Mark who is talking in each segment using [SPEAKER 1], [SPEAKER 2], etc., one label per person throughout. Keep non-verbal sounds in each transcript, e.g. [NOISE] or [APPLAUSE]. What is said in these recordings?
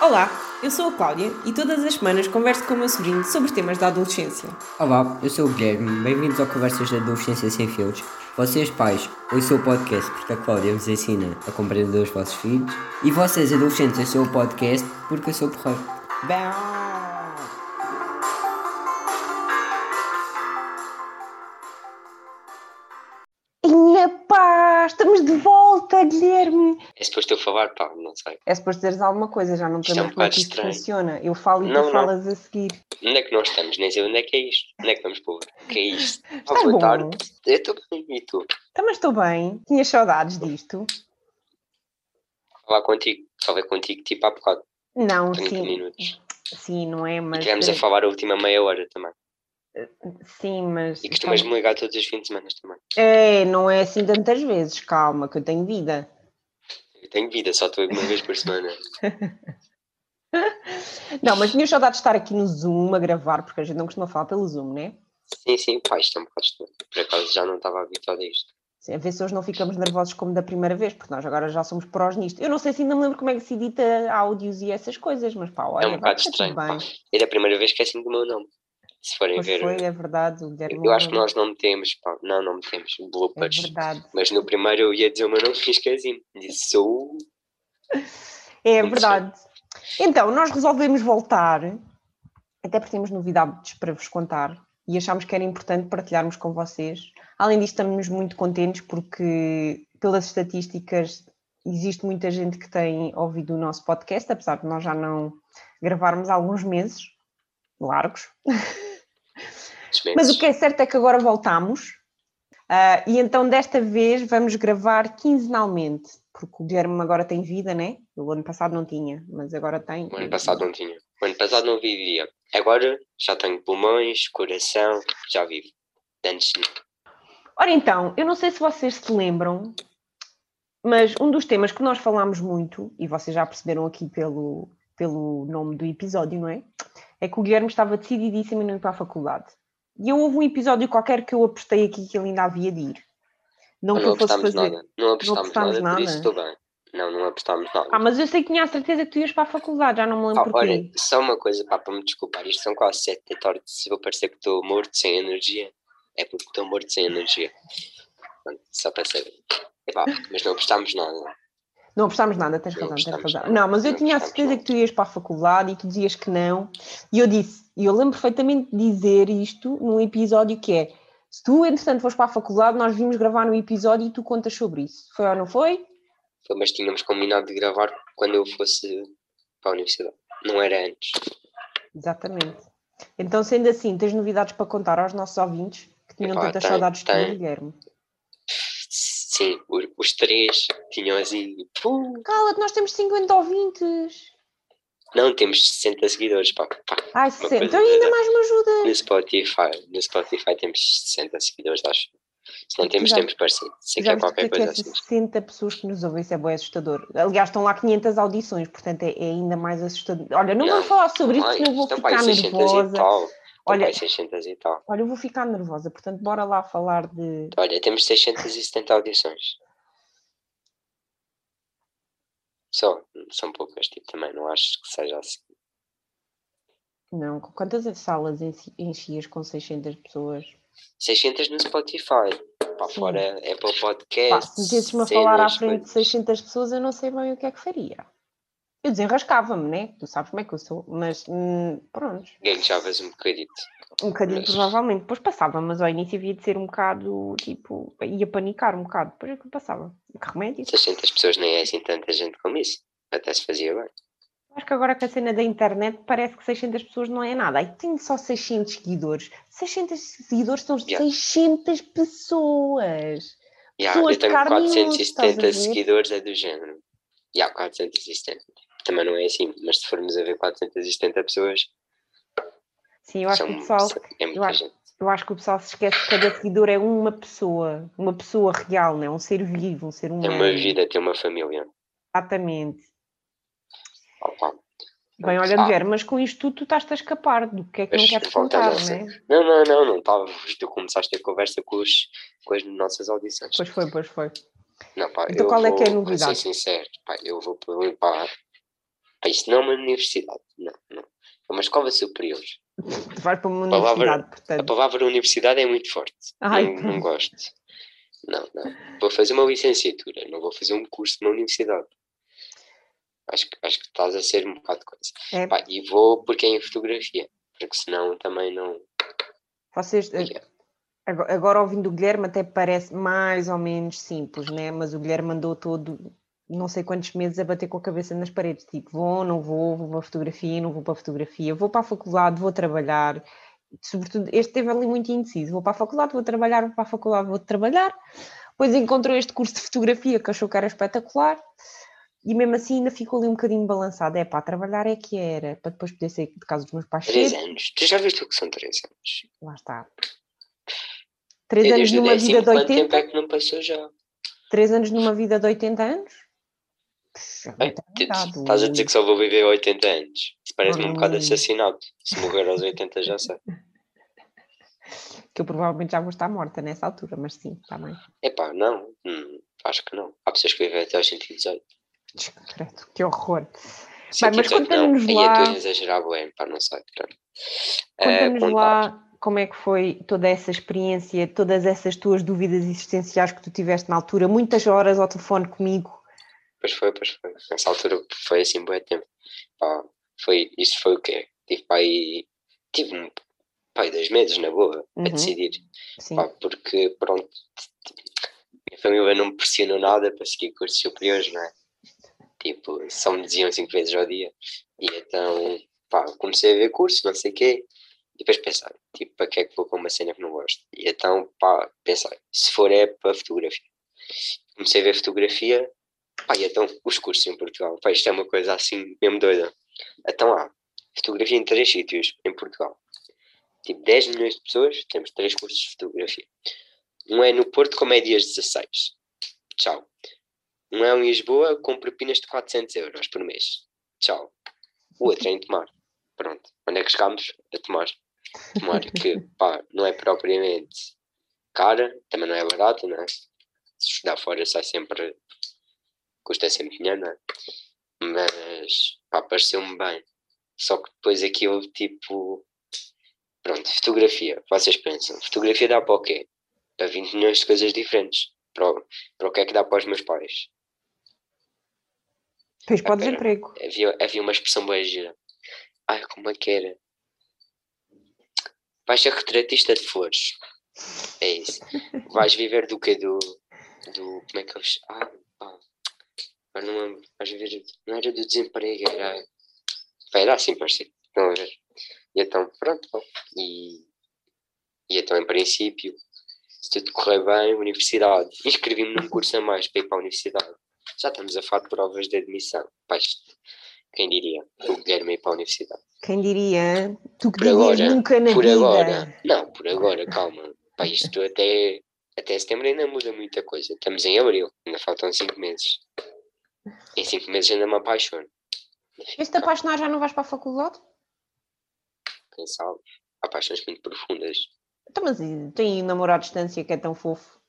[SPEAKER 1] Olá, eu sou a Cláudia e todas as semanas converso com o meu sobrinho sobre temas da adolescência.
[SPEAKER 2] Olá, eu sou o Guilherme, bem-vindos ao Conversas da Adolescência Sem Filtros. Vocês, pais, ouçam o podcast porque a Cláudia vos ensina a compreender os vossos filhos. E vocês, adolescentes, ouçam o podcast porque eu sou porreiro.
[SPEAKER 3] Inha
[SPEAKER 4] falar, pá, não sei.
[SPEAKER 3] É suposto dizeres alguma coisa, já não sei
[SPEAKER 4] é um
[SPEAKER 3] como é que isto funciona. Eu falo e
[SPEAKER 4] Não,
[SPEAKER 3] tu
[SPEAKER 4] não.
[SPEAKER 3] falas a seguir.
[SPEAKER 4] Onde é que nós estamos? Nem sei onde é que é isto. Onde é que vamos pôr? O que é isto? [LAUGHS]
[SPEAKER 3] Estás
[SPEAKER 4] boa
[SPEAKER 3] bom?
[SPEAKER 4] tarde. Eu estou bem, e tu?
[SPEAKER 3] Também estou bem. Tinhas saudades disto?
[SPEAKER 4] Falar contigo. Falei contigo tipo há bocado.
[SPEAKER 3] Não,
[SPEAKER 4] 30
[SPEAKER 3] sim.
[SPEAKER 4] minutos.
[SPEAKER 3] Sim, não é,
[SPEAKER 4] E
[SPEAKER 3] mas.
[SPEAKER 4] tivemos a falar a última meia hora também.
[SPEAKER 3] Sim, mas.
[SPEAKER 4] E costumas me ligar todos os fins de semana também.
[SPEAKER 3] É, não é assim tantas vezes, calma, que eu tenho vida.
[SPEAKER 4] Eu tenho vida, só estou uma vez por semana. [LAUGHS]
[SPEAKER 3] Não, mas tinha saudades de estar aqui no Zoom a gravar, porque a gente não costuma falar pelo Zoom, né?
[SPEAKER 4] Sim, sim, pá, isto é um bocado estranho. Por acaso já não estava habituado a isto.
[SPEAKER 3] Sim, A ver se hoje não ficamos nervosos como da primeira vez, porque nós agora já somos prós nisto. Eu não sei se ainda me lembro como é que se edita áudios e essas coisas, mas pá, olha,
[SPEAKER 4] é um bocado estranho, pá. É da primeira vez que é assim do meu nome. Se forem
[SPEAKER 3] Pois
[SPEAKER 4] ver.
[SPEAKER 3] foi, é verdade, o Guilherme.
[SPEAKER 4] Eu acho que nós não metemos, pá. Não, não metemos
[SPEAKER 3] É
[SPEAKER 4] bloopers.
[SPEAKER 3] verdade.
[SPEAKER 4] Mas no primeiro eu ia dizer o meu nome e esqueci-me. Disse sou.
[SPEAKER 3] É verdade. Então, nós resolvemos voltar, até porque temos novidades para vos contar e achámos que era importante partilharmos com vocês. Além disto, estamos muito contentes porque, pelas estatísticas, existe muita gente que tem ouvido o nosso podcast, apesar de nós já não gravarmos há alguns meses largos. [LAUGHS] Mas o que é certo é que agora voltamos. ah, e então desta vez vamos gravar quinzenalmente, porque o Guilherme agora tem vida, né? O ano passado não tinha, mas agora tem.
[SPEAKER 4] O ano passado não tinha. O ano passado não vivia. Agora já tenho pulmões, coração, já vivo. Antes não.
[SPEAKER 3] Ora então, eu não sei se vocês se lembram, mas um dos temas que nós falámos muito, e vocês já perceberam aqui pelo, pelo nome do episódio, não é? É que o Guilherme estava decididíssimo em não ir para a faculdade. E eu houve um episódio qualquer que eu apostei aqui que ele ainda havia de ir. Não que
[SPEAKER 4] não
[SPEAKER 3] eu fosse
[SPEAKER 4] apostámos
[SPEAKER 3] fazer.
[SPEAKER 4] nada. Não apostámos
[SPEAKER 3] apostámos
[SPEAKER 4] nada, por
[SPEAKER 3] nada?
[SPEAKER 4] isso estou bem. Não, não apostámos nada.
[SPEAKER 3] Ah, mas eu sei que tinha a certeza que tu ias para a faculdade, já não me lembro
[SPEAKER 4] Ah,
[SPEAKER 3] porquê.
[SPEAKER 4] olha, só uma coisa pá, para me desculpar. Isto são quase sete da tarde. Se eu parecer que estou morto sem energia, é porque estou morto sem energia. Só para saber. Epá, mas não apostámos nada.
[SPEAKER 3] Não apostámos nada, tens razão, tens razão. Não, mas eu tinha a certeza que tu ias para a faculdade e tu dizias que não. E eu disse, e eu lembro perfeitamente de dizer isto num episódio que é: se tu, entretanto, fores para a faculdade, nós vimos gravar no episódio e tu contas sobre isso. Foi ou não foi?
[SPEAKER 4] Foi, Mas tínhamos combinado de gravar quando eu fosse para a universidade. Não era antes.
[SPEAKER 3] Exatamente. Então, sendo assim, tens novidades para contar aos nossos ouvintes que tinham
[SPEAKER 4] Epá,
[SPEAKER 3] tantas
[SPEAKER 4] tem,
[SPEAKER 3] saudades de ti,
[SPEAKER 4] tem.
[SPEAKER 3] Guilherme?
[SPEAKER 4] Sim, os três tinham assim. pum.
[SPEAKER 3] Cala-te, nós temos 50 ouvintes.
[SPEAKER 4] Não, temos 60 seguidores. Pá, pá.
[SPEAKER 3] Ai,
[SPEAKER 4] coisa
[SPEAKER 3] 60. Então ainda mais me ajuda.
[SPEAKER 4] No Spotify, no Spotify temos 60 seguidores, acho. Se não temos,
[SPEAKER 3] Já-
[SPEAKER 4] temos parecido. Sei que
[SPEAKER 3] Já
[SPEAKER 4] é qualquer
[SPEAKER 3] que
[SPEAKER 4] coisa
[SPEAKER 3] é
[SPEAKER 4] assim.
[SPEAKER 3] 60 pessoas que nos ouvem, isso é bem assustador. Aliás, estão lá 500 audições, portanto é, é ainda mais assustador. Olha, não,
[SPEAKER 4] Não,
[SPEAKER 3] vamos falar sobre isso, senão eu vou
[SPEAKER 4] aí
[SPEAKER 3] ficar
[SPEAKER 4] 600
[SPEAKER 3] nervosa. Olha-
[SPEAKER 4] para aí 600 e tal.
[SPEAKER 3] Olha, eu vou ficar nervosa, portanto, bora lá falar de.
[SPEAKER 4] Olha, temos 670 audições. Só, são poucas, tipo, também não acho que seja assim.
[SPEAKER 3] Não, quantas salas enchi- enchias com 600 pessoas?
[SPEAKER 4] 600 no Spotify. Para fora Apple
[SPEAKER 3] Pá,
[SPEAKER 4] Podcasts.
[SPEAKER 3] se metesses-me a falar à frente de
[SPEAKER 4] coisas.
[SPEAKER 3] 600 pessoas, eu não sei bem o que é que faria. Eu desenrascava-me, né? Tu sabes como é que eu sou, mas hum, pronto.
[SPEAKER 4] Gaguejavas um bocadito.
[SPEAKER 3] Um bocadinho,
[SPEAKER 4] Mas-
[SPEAKER 3] provavelmente. Depois passava, mas ao início havia de ser um bocado, tipo, ia panicar um bocado. Depois é que passava. Que remédio.
[SPEAKER 4] 600 pessoas nem é assim tanta gente como isso. Até se fazia bem.
[SPEAKER 3] Acho que agora com a cena da internet parece que 600 pessoas não é nada. Aí tenho só 600 seguidores. 600 seguidores são
[SPEAKER 4] Yeah.
[SPEAKER 3] 600 pessoas.
[SPEAKER 4] Ya,
[SPEAKER 3] Pessoas
[SPEAKER 4] eu tenho
[SPEAKER 3] carne e osso,
[SPEAKER 4] 470
[SPEAKER 3] estás a ver?
[SPEAKER 4] seguidores, é do género. Já, 470. Também não é assim, mas se formos a ver 470 pessoas,
[SPEAKER 3] Sim, eu acho
[SPEAKER 4] são,
[SPEAKER 3] que o pessoal,
[SPEAKER 4] é
[SPEAKER 3] eu
[SPEAKER 4] muita
[SPEAKER 3] acho-
[SPEAKER 4] gente.
[SPEAKER 3] eu acho que o pessoal se esquece que cada seguidor é uma pessoa, uma pessoa real, não é? Um ser vivo, um ser humano.
[SPEAKER 4] Tem uma vida, tem uma família.
[SPEAKER 3] Exatamente.
[SPEAKER 4] Opa.
[SPEAKER 3] Bem, olha,
[SPEAKER 4] Ah,
[SPEAKER 3] mas com isto tudo tu estás-te a escapar do que é que não
[SPEAKER 4] Mas
[SPEAKER 3] queres
[SPEAKER 4] volta
[SPEAKER 3] contar, não é?
[SPEAKER 4] Não, não, não, não estava. Tu começaste a conversa com, os, com as nossas audições.
[SPEAKER 3] Pois foi, pois foi.
[SPEAKER 4] Não, pá,
[SPEAKER 3] Então
[SPEAKER 4] eu
[SPEAKER 3] qual é que é a novidade?
[SPEAKER 4] Vou ser sincero, pá, eu vou limpar Pá, isto não é uma universidade, não, não. É uma escola superior. [LAUGHS]
[SPEAKER 3] Tu vais para uma
[SPEAKER 4] Palavra-
[SPEAKER 3] universidade,
[SPEAKER 4] A
[SPEAKER 3] portanto.
[SPEAKER 4] palavra universidade é muito forte.
[SPEAKER 3] Ai,
[SPEAKER 4] não, não gosto. Não, não. Vou fazer uma licenciatura, não vou fazer um curso numa universidade. Acho que, acho que estás a ser um bocado de coisa.
[SPEAKER 3] É.
[SPEAKER 4] Pá, e vou porque é em fotografia, porque senão também não.
[SPEAKER 3] Vocês, eh,
[SPEAKER 4] Yeah.
[SPEAKER 3] agora, agora ouvindo o Guilherme até parece mais ou menos simples, né? Mas o Guilherme andou todo não sei quantos meses a bater com a cabeça nas paredes, tipo, vou, não vou, vou para a fotografia, não vou para a fotografia, vou para a faculdade, vou trabalhar. Sobretudo, este teve ali muito indeciso, vou para a faculdade, vou trabalhar, vou para a faculdade, vou trabalhar. Depois encontrou este curso de fotografia que achou que era espetacular e mesmo assim ainda ficou ali um bocadinho balançado. É pá, trabalhar é que era, para depois poder sair de casa dos meus pais
[SPEAKER 4] Três
[SPEAKER 3] cedo.
[SPEAKER 4] anos. Tu já viste o que são três anos?
[SPEAKER 3] Lá está. Três
[SPEAKER 4] É
[SPEAKER 3] anos numa vida de
[SPEAKER 4] quanto tempo
[SPEAKER 3] 80?
[SPEAKER 4] é que não passou já?
[SPEAKER 3] Três anos numa vida de 80 anos? Puxa,
[SPEAKER 4] Ai,
[SPEAKER 3] muita
[SPEAKER 4] te-
[SPEAKER 3] idade,
[SPEAKER 4] Estás a dizer que só vou viver 80 anos. Parece-me um bocado assassinato. Se morrer aos 80 já sei. [LAUGHS]
[SPEAKER 3] Que eu provavelmente já vou estar morta nessa altura, mas sim, está bem.
[SPEAKER 4] Epá, não. Hum, acho que não. Há pessoas que vivem até aos 118.
[SPEAKER 3] Credo, que horror. Bem, mas
[SPEAKER 4] 118 não.
[SPEAKER 3] conta-nos
[SPEAKER 4] Aí
[SPEAKER 3] lá-
[SPEAKER 4] eu exagerar, bem, pá, não sei. Eh,
[SPEAKER 3] Conta-nos
[SPEAKER 4] pronto,
[SPEAKER 3] lá como é que foi toda essa experiência, todas essas tuas dúvidas existenciais que tu tiveste na altura, muitas horas ao telefone comigo.
[SPEAKER 4] Pois foi, pois foi. Nessa altura foi assim, bom tempo. Pá, foi, isso foi o quê? Tive pá, aí, tive pá, aí dois meses na boa
[SPEAKER 3] Uhum.
[SPEAKER 4] a decidir.
[SPEAKER 3] Sim.
[SPEAKER 4] Pá, porque, pronto, minha família não me pressionou nada para seguir cursos superiores, não é? Tipo, só me diziam cinco vezes ao dia. E então, pá, comecei a ver cursos, não sei o quê. E depois pensei, tipo, para que é que vou com uma cena que não gosto? E então, pá, pensei, se for é para fotografia. Comecei a ver fotografia, pá, e então, os cursos em Portugal, pá, isto é uma coisa assim, mesmo doida. Então há fotografia em três sítios em Portugal. Tipo, 10 milhões de pessoas, temos três cursos de fotografia. Um é no Porto com médias 16. Tchau. Um é em Lisboa com propinas de 400 euros por mês. Tchau. O outro é em Tomar. Pronto. Onde é que chegámos? A Tomar. Tomar que, pá, não é propriamente cara, também não é barata, não é? Se estudar fora sai sempre, custa sempre dinheiro, não é? Mas, pá, pareceu-me bem. Só que depois aquilo, tipo, pronto, fotografia. Vocês pensam, fotografia dá para o quê? Para 20 milhões de coisas diferentes. Para o, para o que é que dá para os meus pais?
[SPEAKER 3] Depois para o desemprego.
[SPEAKER 4] Havia, havia uma expressão bem gira. Ai, como é que era? Vais ser retratista de flores. É isso. Vais viver do quê? Do. do como é que eles. Ah, pá. Agora não lembro. Vais viver. Não era do desemprego, era. Era assim parecido. E então, pronto. pá. E. E então, em princípio, se tudo correr bem, universidade. Inscrevi-me num curso a mais para ir para a universidade. Já estamos a falar de provas de admissão. Pá, isto, quem diria? O Guilherme ir para a universidade.
[SPEAKER 3] Quem diria? Tu que
[SPEAKER 4] Por agora,
[SPEAKER 3] nunca na
[SPEAKER 4] por
[SPEAKER 3] vida.
[SPEAKER 4] agora. Não, por agora, calma. Pá, isto até, até setembro ainda muda muita coisa. Estamos em abril, ainda faltam 5 meses. Em 5 meses ainda me apaixono.
[SPEAKER 3] Este apaixonar já não vais para a faculdade?
[SPEAKER 4] Quem sabe? Há paixões muito profundas.
[SPEAKER 3] Então, mas e tem um namorado à distância que é tão fofo.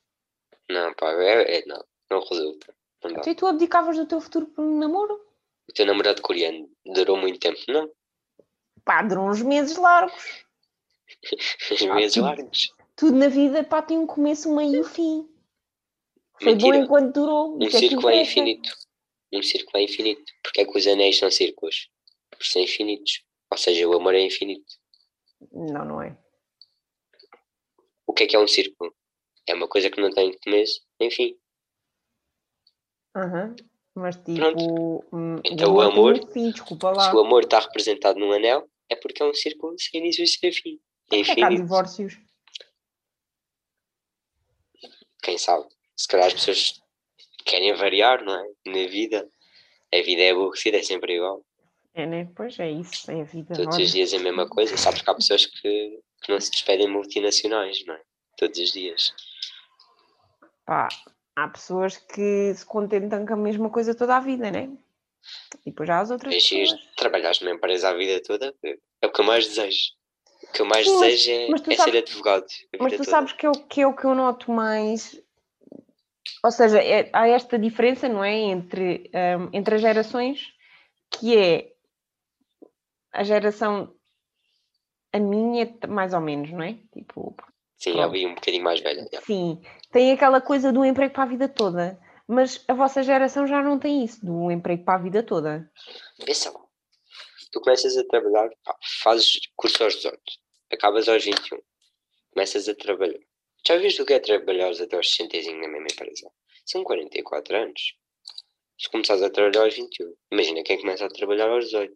[SPEAKER 4] Não, pá, é, é- não, não resulta. Não.
[SPEAKER 3] Então e tu abdicavas do teu futuro por um namoro?
[SPEAKER 4] O teu namorado coreano durou muito tempo? Não.
[SPEAKER 3] Pá, durou uns meses largos. [LAUGHS]
[SPEAKER 4] Os
[SPEAKER 3] Ah,
[SPEAKER 4] meses
[SPEAKER 3] tu-
[SPEAKER 4] largos.
[SPEAKER 3] Tudo na vida, pá, tem um começo, um meio e um fim. Foi bom
[SPEAKER 4] Mentira.
[SPEAKER 3] enquanto durou.
[SPEAKER 4] Um
[SPEAKER 3] é
[SPEAKER 4] círculo é infinito. Um círculo é infinito. Porque é que os anéis são círculos? Porque são infinitos. Ou seja, o amor é infinito.
[SPEAKER 3] Não, não é.
[SPEAKER 4] O que é que é um círculo? É uma coisa que não tem começo nem fim.
[SPEAKER 3] Aham. Mas tipo. hum,
[SPEAKER 4] Então, o amor-
[SPEAKER 3] fim, desculpa lá.
[SPEAKER 4] Se o amor está representado num anel, é porque é um círculo sem início e sem fim. É
[SPEAKER 3] é que há
[SPEAKER 4] infinito.
[SPEAKER 3] divórcios?
[SPEAKER 4] Quem sabe? Se calhar as pessoas querem variar, não é? Na vida. A vida é aborrecida, é sempre igual.
[SPEAKER 3] É, né? Pois é isso, é a vida.
[SPEAKER 4] Todos
[SPEAKER 3] olha.
[SPEAKER 4] os dias é a mesma coisa. Sabes que há pessoas que, que não se despedem multinacionais, não é? Todos os dias.
[SPEAKER 3] Pá, há pessoas que se contentam com a mesma coisa toda a vida, né? E depois há as outras
[SPEAKER 4] É giro.
[SPEAKER 3] pessoas.
[SPEAKER 4] Trabalhares numa empresa a vida toda é o que eu mais desejo. O que eu mais
[SPEAKER 3] Sim,
[SPEAKER 4] desejo é, é
[SPEAKER 3] sabes-
[SPEAKER 4] ser advogado.
[SPEAKER 3] Mas tu
[SPEAKER 4] toda.
[SPEAKER 3] sabes que é, que é o que eu noto mais. Ou seja, é- há esta diferença, não é? Entre, hum, entre as gerações que é a geração, a minha, mais ou menos, não é? Tipo,
[SPEAKER 4] Sim,
[SPEAKER 3] Pronto.
[SPEAKER 4] eu vi um bocadinho mais velha. yeah.
[SPEAKER 3] sim, tem aquela coisa do emprego para a vida toda. Mas a vossa geração já não tem isso, do emprego para a vida toda.
[SPEAKER 4] Pensa lá. Tu começas a trabalhar, pá, fazes curso aos 18, acabas aos 21, começas a trabalhar. Já viste o que é trabalhar até aos 65 na mesma empresa? São 44 anos. Se começares a trabalhar aos 21, imagina quem começa a trabalhar aos 18.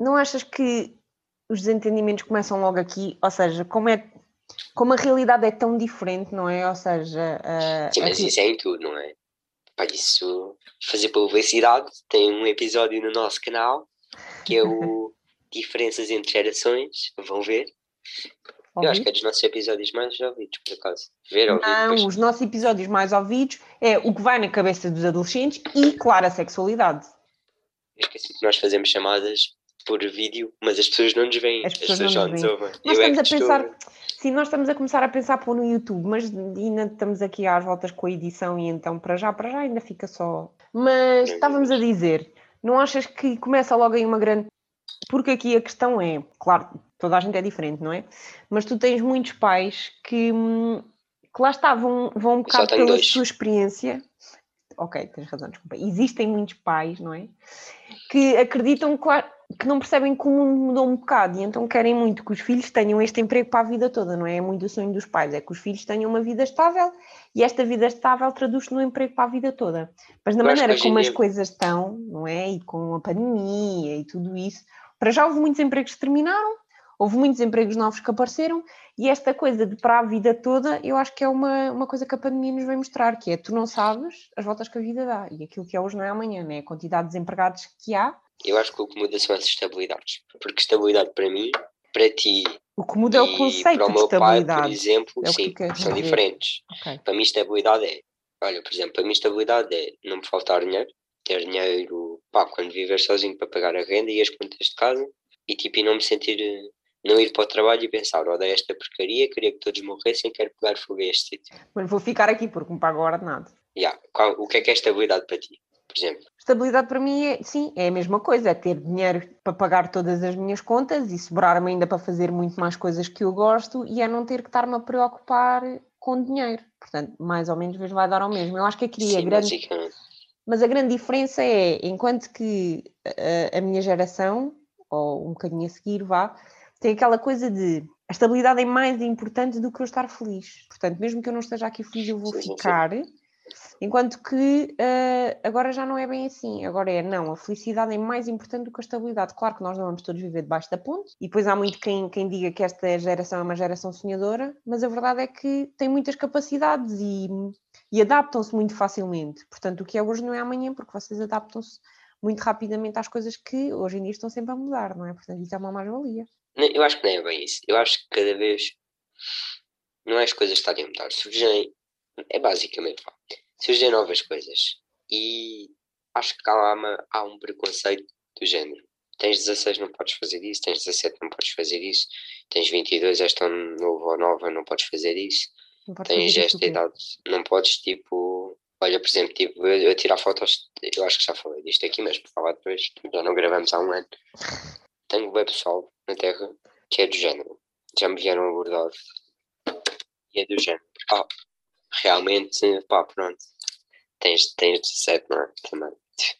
[SPEAKER 3] Não achas que os desentendimentos começam logo aqui? Ou seja, como é como a realidade é tão diferente, não é? Ou seja, a-
[SPEAKER 4] Sim, mas
[SPEAKER 3] aqui-
[SPEAKER 4] isso é em tudo, não é? Pá, isso, fazer publicidade, tem um episódio no nosso canal que é o [LAUGHS] Diferenças entre Gerações, vão ver. Eu acho que é dos nossos episódios mais ouvidos, por acaso. Ver, ouvir,
[SPEAKER 3] Não,
[SPEAKER 4] depois.
[SPEAKER 3] os nossos episódios mais ouvidos é o que vai na cabeça dos adolescentes e, claro, a sexualidade.
[SPEAKER 4] Eu esqueci que nós fazemos chamadas por vídeo, mas as pessoas não nos veem,
[SPEAKER 3] As
[SPEAKER 4] as
[SPEAKER 3] pessoas
[SPEAKER 4] pessoas,
[SPEAKER 3] não nos
[SPEAKER 4] nos
[SPEAKER 3] veem.
[SPEAKER 4] ouvem.
[SPEAKER 3] Nós
[SPEAKER 4] Eu é
[SPEAKER 3] estamos a
[SPEAKER 4] que
[SPEAKER 3] pensar,
[SPEAKER 4] estou-
[SPEAKER 3] sim, nós estamos a começar a pensar pôr no YouTube, mas ainda estamos aqui às voltas com a edição e então para já, para já ainda fica só. Mas estávamos a dizer, não achas que começa logo aí uma grande. Porque aqui a questão é, claro, toda a gente é diferente, não é? Mas tu tens muitos pais que, hum, que lá está, vão, vão um bocado pela
[SPEAKER 4] dois.
[SPEAKER 3] sua experiência. Ok, tens razão, desculpa. Existem muitos pais, não é? Que acreditam, claro, que não percebem como mudou um bocado e então querem muito que os filhos tenham este emprego para a vida toda, não é? É muito o sonho dos pais, é que os filhos tenham uma vida estável e esta vida estável traduz-se no emprego para a vida toda. Mas na maneira como as coisas estão, não é? E com a pandemia e tudo isso, para já houve muitos empregos que terminaram, houve muitos empregos novos que apareceram e esta coisa de para a vida toda, eu acho que é uma, uma coisa que a pandemia nos vem mostrar, que é tu não sabes as voltas que a vida dá e aquilo que é hoje não é amanhã, não é? A quantidade de desempregados que há
[SPEAKER 4] Eu acho que o que muda são as estabilidades. Porque estabilidade para mim, para ti
[SPEAKER 3] O que muda é o conceito
[SPEAKER 4] para o
[SPEAKER 3] de
[SPEAKER 4] meu pai, por
[SPEAKER 3] estabilidade.
[SPEAKER 4] exemplo,
[SPEAKER 3] É que
[SPEAKER 4] sim,
[SPEAKER 3] queres
[SPEAKER 4] são diferentes.
[SPEAKER 3] Ok.
[SPEAKER 4] Para mim, estabilidade é, olha, por exemplo, para mim, estabilidade é não me faltar dinheiro, ter dinheiro, pá, quando viver sozinho para pagar a renda e as contas de casa, e tipo, e não me sentir, eh, não ir para o trabalho e pensar, odeio esta porcaria, queria que todos morressem, quero pegar fogo a este sítio.
[SPEAKER 3] Mas vou ficar aqui porque me pago o ordenado.
[SPEAKER 4] Yeah. Qual- o que é que é estabilidade para ti, por exemplo?
[SPEAKER 3] Estabilidade para mim é, sim, é a mesma coisa, é ter dinheiro para pagar todas as minhas contas e sobrar-me ainda para fazer muito mais coisas que eu gosto e é não ter que estar-me a preocupar com dinheiro. Portanto, mais ou menos vezes vai dar ao mesmo. Eu acho que aqui a
[SPEAKER 4] Sim,
[SPEAKER 3] grande. Mas a grande diferença é, enquanto que a, a minha geração, ou um bocadinho a seguir, vá, tem aquela coisa de a estabilidade é mais importante do que eu estar feliz. Portanto, mesmo que eu não esteja aqui feliz, eu vou
[SPEAKER 4] Sim, sim, sim.
[SPEAKER 3] ficar. Enquanto que eh, agora já não é bem assim. Agora é, não, a felicidade é mais importante do que a estabilidade. Claro que nós não vamos todos viver debaixo da ponte, e depois há muito quem, quem diga que esta geração é uma geração sonhadora, mas a verdade é que tem muitas capacidades e, e adaptam-se muito facilmente. Portanto, o que é hoje não é amanhã, porque vocês adaptam-se muito rapidamente às coisas que hoje em dia estão sempre a mudar, não é? Portanto, isso é uma mais-valia.
[SPEAKER 4] Eu acho que não é bem isso. Eu acho que cada vez não é as coisas estarem a mudar. Surgem, é basicamente, surgem novas coisas. E acho que há, uma- há um preconceito do género. Tens 16, não podes fazer isso. Tens 17, não podes fazer isso. Tens 22, és tão novo ou nova, não podes fazer isso. Tens esta idade, não podes, tipo... Olha, por exemplo, tipo, eu, eu tirar fotos, eu acho que já falei disto aqui, mas por falar depois, já não gravamos há um ano. [LAUGHS] Tenho web pessoal na Terra que é do género. Já me vieram abordar e é do género. Ah, realmente, pá, pronto. Tens, tens 17, não é? Também. [LAUGHS]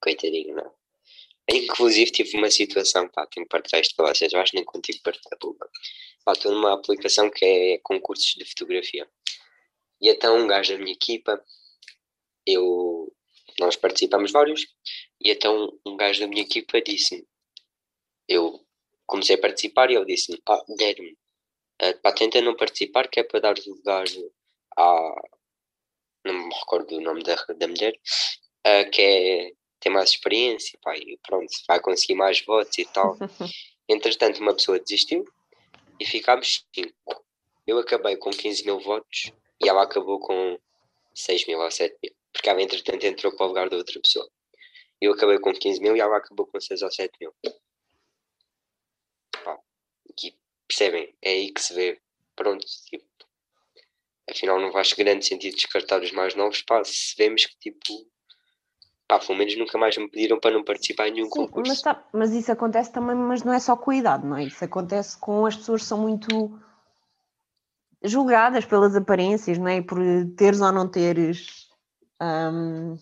[SPEAKER 4] Coitadinho, não é? Inclusive tive uma situação, pá, tenho que partilhar isto com vocês, eu acho que nem contigo partilhar público. Pá, estou numa aplicação que é concursos de fotografia. E então um gajo da minha equipa, eu, nós participamos vários, e então um gajo da minha equipa disse-me, eu comecei a participar e ele disse-me, ah, Guilherme, eh, pá, tenta não participar que é para dar lugar à, não me recordo do nome da, da mulher, eh, que é, tem mais experiência, pá, e pronto, vai conseguir mais votos e tal. [LAUGHS] Entretanto, uma pessoa desistiu e ficámos 5. Eu acabei com 15 mil votos e ela acabou com 6 mil ou 7 mil, porque ela entretanto entrou para o lugar da outra pessoa. Eu acabei com 15 mil e ela acabou com 6 ou 7 mil. Pá, e percebem? É aí que se vê. Pronto, tipo, afinal não faz grande sentido descartar os mais novos, pá, se vemos que tipo pá, pelo menos nunca mais me pediram para não participar em nenhum
[SPEAKER 3] Sim,
[SPEAKER 4] concurso.
[SPEAKER 3] mas, tá- mas isso acontece também, mas não é só com a idade, não é? Isso acontece com as pessoas que são muito julgadas pelas aparências, não é? Por teres ou não teres, hum,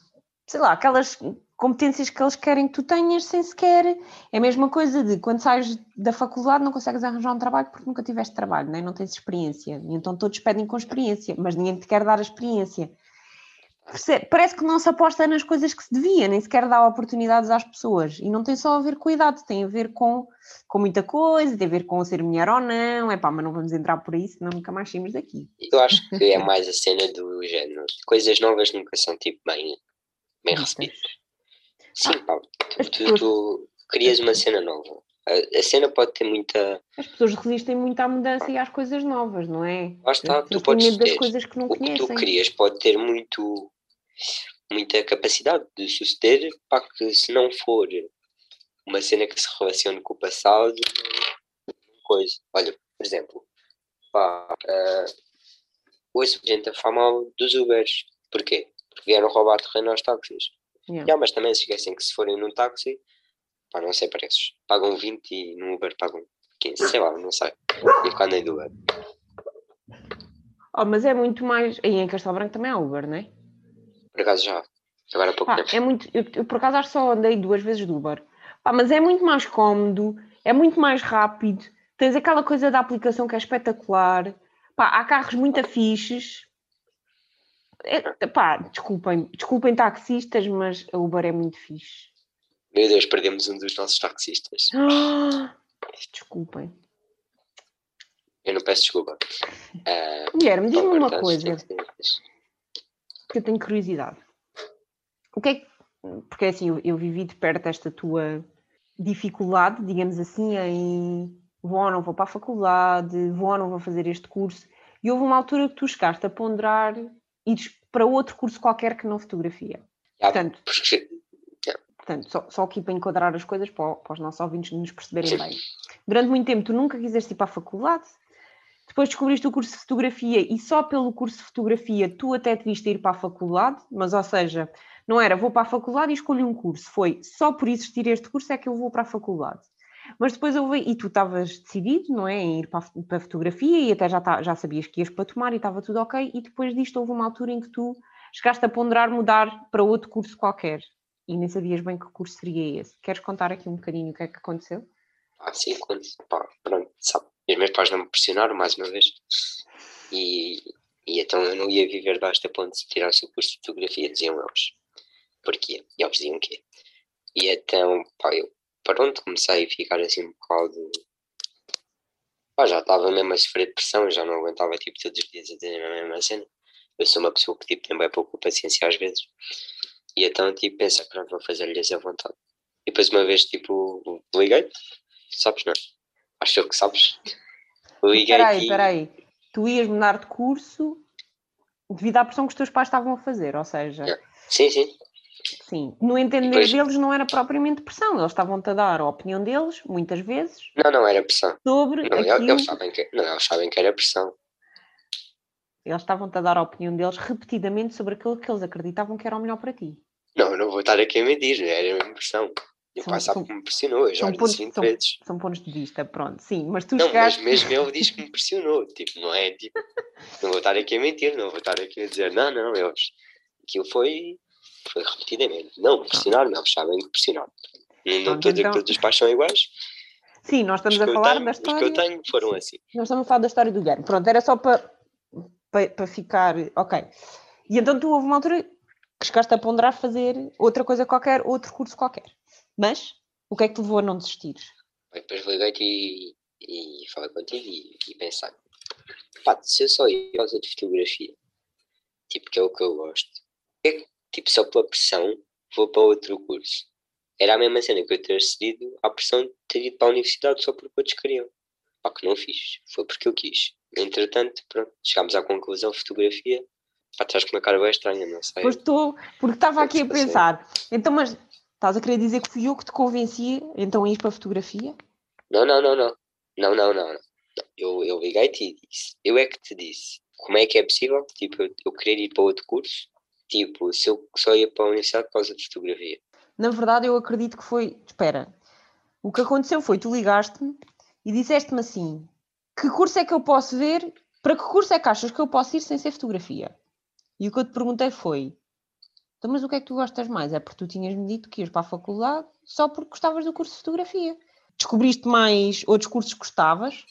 [SPEAKER 3] sei lá, aquelas competências que eles querem que tu tenhas sem sequer. É a mesma coisa de quando sais da faculdade não consegues arranjar um trabalho porque nunca tiveste trabalho, não, é? não tens experiência. E então todos pedem com experiência, mas ninguém te quer dar a experiência. Parece que não se aposta nas coisas que se devia, nem sequer dá oportunidades às pessoas. E não tem só a ver com a idade, tem a ver com, com muita coisa, tem a ver com ser mulher ou não. É pá, mas não vamos entrar por aí, senão nunca mais saímos daqui.
[SPEAKER 4] Eu acho que é mais a cena do género. Coisas novas nunca são tipo bem, bem recebidas. Sim, pá, tu, tu, tu crias uma cena nova. A, cena pode ter muita.
[SPEAKER 3] As pessoas resistem muito à mudança e às coisas novas, não é?
[SPEAKER 4] Lá está, tu podes
[SPEAKER 3] medo das coisas que não
[SPEAKER 4] O que tu
[SPEAKER 3] conhecem.
[SPEAKER 4] crias pode ter muito, muita capacidade de suceder, pá, que se não for uma cena que se relacione com o passado, coisa. Olha, por exemplo, pá, ah, ouço gente a falar mal dos Ubers. Porquê? Porque vieram roubar terreno aos táxis.
[SPEAKER 3] Yeah.
[SPEAKER 4] Já, mas também se esquecem que se forem num táxi, pá, não sei preços. Pagam 20 e no Uber pagam 15, sei lá, não sei. Nunca andei do Uber.
[SPEAKER 3] Oh, mas é muito mais. Aí em Castelo Branco também há Uber, não é?
[SPEAKER 4] Por acaso já. Agora há pouco
[SPEAKER 3] Pá,
[SPEAKER 4] tempo.
[SPEAKER 3] é muito, eu, eu, por acaso acho que só andei duas vezes de Uber. Pá, mas é muito mais cómodo, é muito mais rápido. Tens aquela coisa da aplicação que é espetacular. Pá, há carros muito afixes. É, pá, desculpem, desculpem taxistas, mas a Uber é muito fixe.
[SPEAKER 4] Meu Deus, perdemos um dos nossos taxistas. [GASPS]
[SPEAKER 3] Ah, desculpem.
[SPEAKER 4] Eu não peço desculpa. [LAUGHS] Ah,
[SPEAKER 3] Guilherme, diz-me
[SPEAKER 4] Uber
[SPEAKER 3] uma coisa,
[SPEAKER 4] assistentes.
[SPEAKER 3] que eu tenho curiosidade. O que é que. Porque assim, eu, eu vivi de perto esta tua dificuldade, digamos assim, em vou ou não vou para a faculdade, vou ou não vou fazer este curso. E houve uma altura que tu chegaste a ponderar ires para outro curso qualquer que não fotografia.
[SPEAKER 4] Já,
[SPEAKER 3] Portanto,
[SPEAKER 4] porque-
[SPEAKER 3] Portanto, só, só aqui para enquadrar as coisas para, para os nossos ouvintes nos perceberem bem. Durante muito tempo tu nunca quiseste ir para a faculdade, depois descobriste o curso de fotografia e só pelo curso de fotografia tu até te viste ir para a faculdade, mas ou seja, não era vou para a faculdade e escolho um curso, foi só por existir este curso é que eu vou para a faculdade. Mas depois houve, e tu estavas decidido, não é, em ir para a, para a fotografia e até já, tá- já sabias que ias para tomar e estava tudo ok, e depois disto houve uma altura em que tu chegaste a ponderar mudar para outro curso qualquer e nem sabias bem que curso seria esse. Queres contar aqui um bocadinho o que é que aconteceu?
[SPEAKER 4] Ah, sim, quando, pá, pronto, sabe. E os meus pais não me pressionaram mais uma vez. E, e então eu não ia viver desta ponto se tirasse o curso de fotografia, diziam eles. Porquê? E eles diziam que E então, pá, eu, pronto, comecei a ficar assim um bocado. Pá, já estava mesmo a sofrer depressão, já não aguentava, tipo, todos os dias a dizer a mesma cena. Eu sou uma pessoa que, tipo, tem bem pouca paciência às vezes. E então, tipo, pensa, pronto, vou fazer-lhes a vontade. E depois uma vez, tipo, liguei, sabes, não é? Acho eu que sabes. Liguei
[SPEAKER 3] Espera aí,
[SPEAKER 4] e-
[SPEAKER 3] espera aí. Tu ias mudar de curso devido à pressão que os teus pais estavam a fazer, ou seja,
[SPEAKER 4] Yeah. Sim, sim.
[SPEAKER 3] sim, no entender
[SPEAKER 4] Depois-
[SPEAKER 3] deles não era propriamente pressão, eles estavam-te a dar a opinião deles, muitas vezes,
[SPEAKER 4] Não, não era pressão.
[SPEAKER 3] sobre
[SPEAKER 4] Não, eles,
[SPEAKER 3] aquilo,
[SPEAKER 4] eles sabem que, não, eles sabem que era pressão.
[SPEAKER 3] eles estavam-te a dar a opinião deles repetidamente sobre aquilo que eles acreditavam que era o melhor para ti.
[SPEAKER 4] Não, não vou estar aqui a mentir, era mesmo pressão. E o
[SPEAKER 3] São-
[SPEAKER 4] pai sabe
[SPEAKER 3] são-
[SPEAKER 4] que me pressionou, eu já lhe disse 20
[SPEAKER 3] são-
[SPEAKER 4] vezes.
[SPEAKER 3] São pontos de vista, pronto, sim, mas tu
[SPEAKER 4] Não, mas
[SPEAKER 3] chegaste...
[SPEAKER 4] mesmo ele diz que me pressionou, tipo, não é tipo, não vou estar aqui a mentir, não vou estar aqui a dizer, não, não, eles, aquilo foi, foi repetidamente, não, pressionaram, eles sabem que pressionaram. Não, não estou a dizer
[SPEAKER 3] então-
[SPEAKER 4] que todos os pais são iguais,
[SPEAKER 3] Sim, nós estamos
[SPEAKER 4] os
[SPEAKER 3] a falar
[SPEAKER 4] tenho,
[SPEAKER 3] da
[SPEAKER 4] os que
[SPEAKER 3] história...
[SPEAKER 4] eu tenho foram assim.
[SPEAKER 3] Nós estamos a falar da história do Guilherme. Pronto, era só para, para, para ficar. Ok. E então tu houve uma altura que chegaste a ponderar fazer outra coisa qualquer, outro curso qualquer. Mas o que é que te levou a não desistires?
[SPEAKER 4] Aí Depois liguei-te e, e falei contigo e, e pensei, pá, se eu só ia causa de fotografia, tipo, que é o que eu gosto, é tipo, só pela pressão vou para outro curso. Era a mesma cena que eu ter cedido à pressão de ter ido para a universidade só porque outros queriam. Pá, que não fiz, foi porque eu quis. Entretanto, pronto, chegámos à conclusão, fotografia, pá, estás com uma cara bem estranha, não sei.
[SPEAKER 3] Pois estou, porque estava aqui a
[SPEAKER 4] Pode ser.
[SPEAKER 3] pensar. Então, mas estás a querer dizer que fui eu que te convenci então a ir para a fotografia?
[SPEAKER 4] Não, não, não, não. Não, não, não. não. Eu, eu liguei-te e disse. Eu é que te disse. Como é que é possível? Tipo, eu, eu querer ir para outro curso tipo, se eu só ia para a universidade por causa de fotografia.
[SPEAKER 3] Na verdade, eu acredito que foi. Espera. O que aconteceu foi: tu ligaste-me e disseste-me assim: que curso é que eu posso ver? Para que curso é que achas que eu posso ir sem ser fotografia? E o que eu te perguntei foi: então, mas o que é que tu gostas mais? É porque tu tinhas-me dito que ias para a faculdade só porque gostavas do curso de fotografia. Descobriste mais outros cursos que gostavas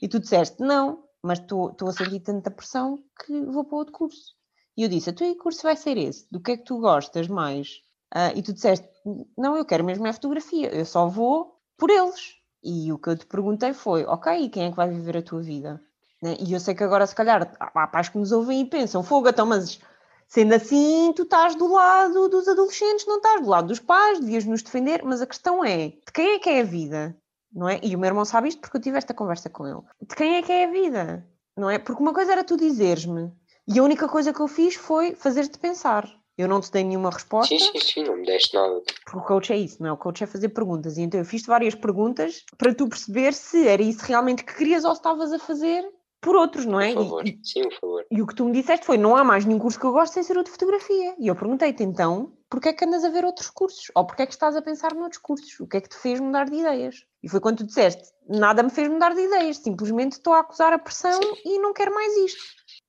[SPEAKER 3] e tu disseste: não, mas estou a sentir tanta pressão que vou para outro curso. E eu disse: a tua curso vai ser esse? Do que é que tu gostas mais? Uh, e tu disseste: Não, eu quero mesmo é fotografia, eu só vou por eles. E o que eu te perguntei foi: Ok, e quem é que vai viver a tua vida? Né? E eu sei que agora, se calhar, há pais que nos ouvem e pensam: Fogo, então, mas sendo assim, tu estás do lado dos adolescentes, não estás do lado dos pais, devias nos defender. Mas a questão é: de quem é que é a vida? Não é? E o meu irmão sabe isto porque eu tive esta conversa com ele. De quem é que é a vida? Não é? Porque uma coisa era tu dizeres-me, e a única coisa que eu fiz foi fazer-te pensar. Eu não te dei nenhuma resposta.
[SPEAKER 4] Sim, sim, sim, não me deste nada.
[SPEAKER 3] Porque o coach é isso, não é? O coach é fazer perguntas. E então eu fiz várias perguntas para tu perceber se era isso realmente que querias ou se estavas a fazer por outros, não é?
[SPEAKER 4] Por favor, e, sim, por favor.
[SPEAKER 3] E o que tu me disseste foi: não há mais nenhum curso que eu gosto sem ser o de fotografia. E eu perguntei-te então, porquê é que andas a ver outros cursos? Ou porquê é que estás a pensar noutros cursos? O que é que te fez mudar de ideias? E foi quando tu disseste: nada me fez mudar de ideias, simplesmente estou a acusar a pressão sim. e não quero mais isto.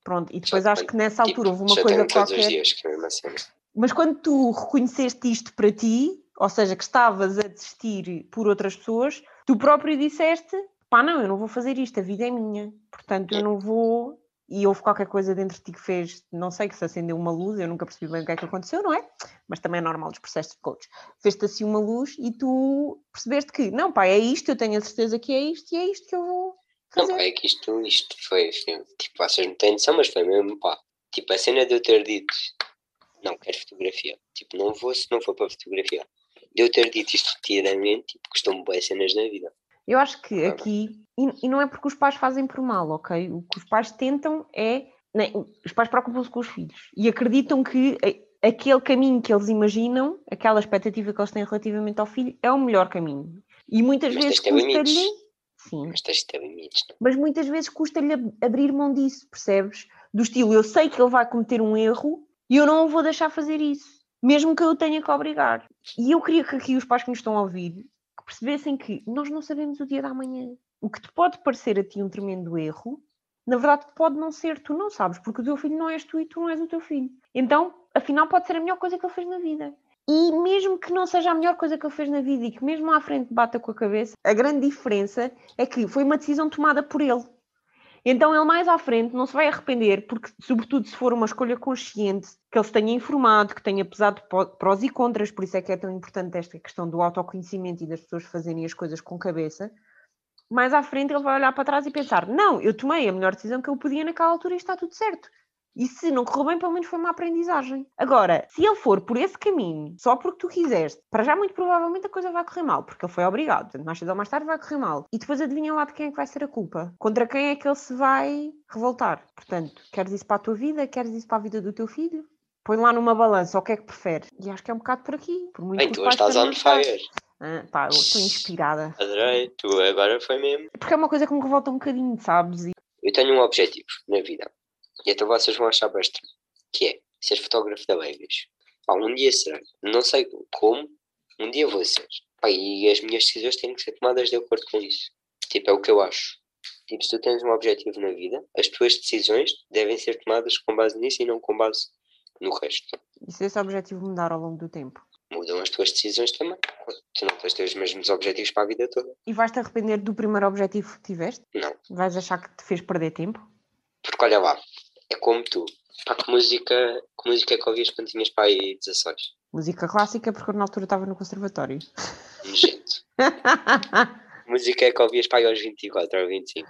[SPEAKER 3] Pronto, e depois já acho que nessa tipo, altura houve uma coisa qualquer. Os dias, que é uma cena. Mas quando tu reconheceste isto para ti, ou seja, que estavas a desistir por outras pessoas, tu próprio disseste: pá, não, eu não vou fazer isto, a vida é minha, portanto eu não vou. E houve qualquer coisa dentro de ti que fez, não sei, que se acendeu uma luz, eu nunca percebi bem o que é que aconteceu, não é? Mas também é normal dos processos de coach. Fez-te assim uma luz e tu percebeste que, não, pá, é isto, eu tenho a certeza que é isto e é isto que eu vou fazer.
[SPEAKER 4] Não, pá, é que isto, isto foi, tipo, vocês não têm noção, mas foi mesmo, pá, tipo, a cena de eu ter dito não quero fotografia. Tipo, não vou se não for para fotografia. De eu ter dito isto repetidamente, tipo, custam-me boas cenas na vida.
[SPEAKER 3] Eu acho que aqui, e, e, não é porque os pais fazem por mal, ok? O que os pais tentam é. Nem, os pais preocupam-se com os filhos e acreditam que aquele caminho que eles imaginam, aquela expectativa que eles têm relativamente ao filho, é o melhor caminho. E muitas
[SPEAKER 4] Mas
[SPEAKER 3] vezes custa-lhe.
[SPEAKER 4] Sim. Mas tens de ter limites, não?
[SPEAKER 3] Mas muitas vezes custa-lhe abrir mão disso, percebes? Do estilo, eu sei que ele vai cometer um erro, e eu não o vou deixar fazer isso, mesmo que eu tenha que obrigar. E eu queria que aqui os pais que nos estão a ouvir percebessem que nós não sabemos o dia da manhã. O que te pode parecer a ti um tremendo erro, na verdade pode não ser, tu não sabes, porque o teu filho não és tu e tu não és o teu filho. Então, afinal, pode ser a melhor coisa que ele fez na vida. E mesmo que não seja a melhor coisa que ele fez na vida e que mesmo à frente bata com a cabeça, a grande diferença é que foi uma decisão tomada por ele. Então ele mais à frente não se vai arrepender, porque, sobretudo, se for uma escolha consciente, que ele se tenha informado, que tenha pesado prós e contras, por isso é que é tão importante esta questão do autoconhecimento e das pessoas fazerem as coisas com cabeça. Mais à frente ele vai olhar para trás e pensar: não, eu tomei a melhor decisão que eu podia naquela altura e está tudo certo. E se não correu bem, pelo menos foi uma aprendizagem. Agora, se ele for por esse caminho, só porque tu quiseste, para já muito provavelmente a coisa vai correr mal, porque ele foi obrigado. Portanto, mais cedo ou mais tarde vai correr mal. E depois adivinha lá de quem é que vai ser a culpa. Contra quem é que ele se vai revoltar. Portanto, queres isso para a tua vida? Queres isso para a vida do teu filho? Põe lá numa balança o que é que preferes. E acho que é um bocado por aqui. Por muito
[SPEAKER 4] Bem, tu estás on fire.
[SPEAKER 3] Ah, pá, estou inspirada.
[SPEAKER 4] Adorei, tu agora foi mesmo.
[SPEAKER 3] Porque é uma coisa que me revolta um bocadinho, sabes? E...
[SPEAKER 4] Eu tenho um objetivo na vida e então vocês vão achar bastante. Que é ser fotógrafo da Babies. Pá, um dia será. Não sei como, um dia vou ser. Pá, e as minhas decisões têm que ser tomadas de acordo com isso. Tipo, é o que eu acho. Tipo, se tu tens um objetivo na vida, as tuas decisões devem ser tomadas com base nisso e não com base no resto.
[SPEAKER 3] E se esse objetivo mudar ao longo do tempo?
[SPEAKER 4] Mudam as tuas decisões também. Tu não tens os mesmos objetivos para a vida toda.
[SPEAKER 3] E vais-te arrepender do primeiro objetivo que tiveste?
[SPEAKER 4] Não.
[SPEAKER 3] Vais achar que te fez perder tempo?
[SPEAKER 4] Porque olha lá, é como tu. Pá, que música, que música é que ouvias quando tinhas pai 16?
[SPEAKER 3] Música clássica, porque eu na altura estava no conservatório.
[SPEAKER 4] Nojento. [LAUGHS] música é que ouvias pai aos 24 ou 25?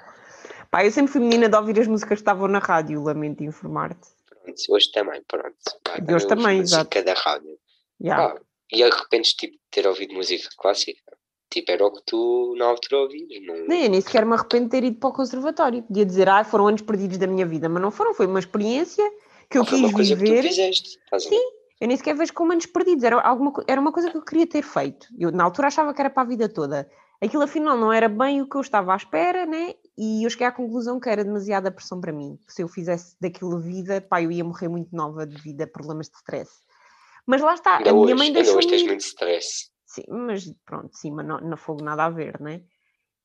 [SPEAKER 3] Pá, eu sempre fui menina de ouvir as músicas que estavam na rádio, lamento informar-te.
[SPEAKER 4] Pronto, hoje também, pronto.
[SPEAKER 3] Pá, e hoje também,
[SPEAKER 4] música
[SPEAKER 3] exato.
[SPEAKER 4] da rádio.
[SPEAKER 3] Yeah.
[SPEAKER 4] Pá, e arrependes tipo, de ter ouvido música clássica? Tipo, era o que tu na altura ouvias. Não...
[SPEAKER 3] Nem, nem sequer me arrependo de ter ido para o conservatório. Podia dizer, ah, foram anos perdidos da minha vida, mas não foram, foi uma experiência que eu
[SPEAKER 4] foi
[SPEAKER 3] quis
[SPEAKER 4] uma coisa
[SPEAKER 3] viver.
[SPEAKER 4] Que tu fizeste,
[SPEAKER 3] Sim, eu nem sequer vejo como anos perdidos, era, alguma, era uma coisa que eu queria ter feito. Eu na altura achava que era para a vida toda. Aquilo afinal não era bem o que eu estava à espera, né? e eu cheguei à conclusão que era demasiada pressão para mim. Se eu fizesse daquilo vida, pá, eu ia morrer muito nova devido a problemas de stress. Mas lá está,
[SPEAKER 4] Ainda
[SPEAKER 3] a minha
[SPEAKER 4] hoje,
[SPEAKER 3] mãe
[SPEAKER 4] ainda
[SPEAKER 3] deixou
[SPEAKER 4] hoje tens muito stress.
[SPEAKER 3] Sim, mas pronto, sim, mas não, não fogo nada a ver, né?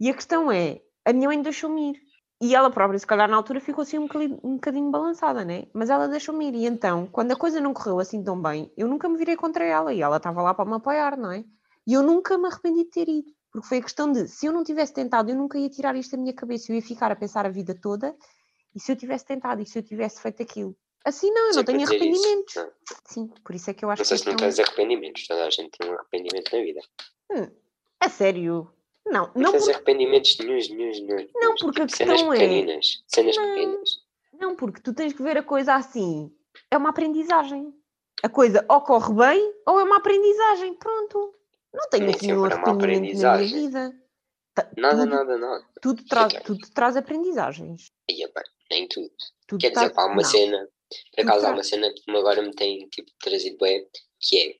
[SPEAKER 3] E a questão é, a minha mãe deixou-me ir. E ela própria, se calhar na altura, ficou assim um bocadinho, um bocadinho balançada, né? Mas ela deixou-me ir. E então, quando a coisa não correu assim tão bem, eu nunca me virei contra ela. E ela estava lá para me apoiar, não é? E eu nunca me arrependi de ter ido. Porque foi a questão de, se eu não tivesse tentado, eu nunca ia tirar isto da minha cabeça. Eu ia ficar a pensar a vida toda. E se eu tivesse tentado, e se eu tivesse feito aquilo? Assim não, eu não tenho
[SPEAKER 4] a dizer
[SPEAKER 3] arrependimentos.
[SPEAKER 4] Não,
[SPEAKER 3] Sim, por isso é que eu acho
[SPEAKER 4] não sei
[SPEAKER 3] que
[SPEAKER 4] se não
[SPEAKER 3] é um-
[SPEAKER 4] tens arrependimentos. Toda a gente tem um arrependimento na vida.
[SPEAKER 3] A sério? Não,
[SPEAKER 4] Não,
[SPEAKER 3] não
[SPEAKER 4] tens
[SPEAKER 3] por
[SPEAKER 4] arrependimentos nenhus, nenhus, nenhus.
[SPEAKER 3] Não, porque a
[SPEAKER 4] Tipo, cenas
[SPEAKER 3] questão é-
[SPEAKER 4] pequeninas. Cenas
[SPEAKER 3] Não.
[SPEAKER 4] pequenas.
[SPEAKER 3] Não, porque tu tens que ver a coisa assim. É uma aprendizagem. A coisa ou corre bem ou é uma aprendizagem. Pronto. Não tenho
[SPEAKER 4] Nem
[SPEAKER 3] assim nenhum
[SPEAKER 4] é
[SPEAKER 3] arrependimento na minha vida.
[SPEAKER 4] Nada,
[SPEAKER 3] tudo,
[SPEAKER 4] nada, nada.
[SPEAKER 3] Tudo traz, tudo traz aprendizagens.
[SPEAKER 4] E, epá, nem tudo.
[SPEAKER 3] Tudo
[SPEAKER 4] Quer dizer,
[SPEAKER 3] traz-
[SPEAKER 4] pá, uma
[SPEAKER 3] não.
[SPEAKER 4] cena, por acaso há uma cena que agora me tem tipo, trazido bem, que é,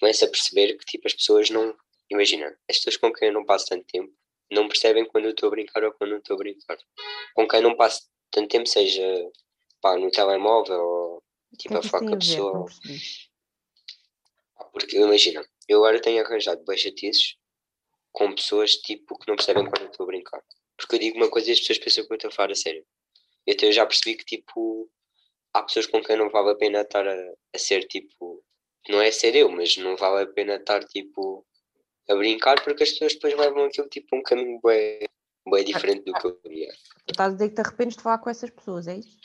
[SPEAKER 4] começo a perceber que tipo, as pessoas não, imagina, as pessoas com quem eu não passo tanto tempo, não percebem quando eu estou a brincar ou quando não estou a brincar. Com quem não passo tanto tempo, seja pá, no telemóvel ou tipo a falar com
[SPEAKER 3] a
[SPEAKER 4] pessoa. Pá, Porque imagina, eu agora tenho arranjado bem chatices com pessoas tipo que não percebem quando eu estou a brincar. Porque eu digo uma coisa e as pessoas pensam que eu estou a falar a sério. E até eu já percebi que tipo há pessoas com quem não vale a pena estar a, a ser tipo. Não é ser eu, mas não vale a pena estar tipo a brincar porque as pessoas depois levam aquilo tipo um caminho bem, bem diferente do que eu queria.
[SPEAKER 3] Tu estás a dizer que te arrependes de falar com essas pessoas, é isso?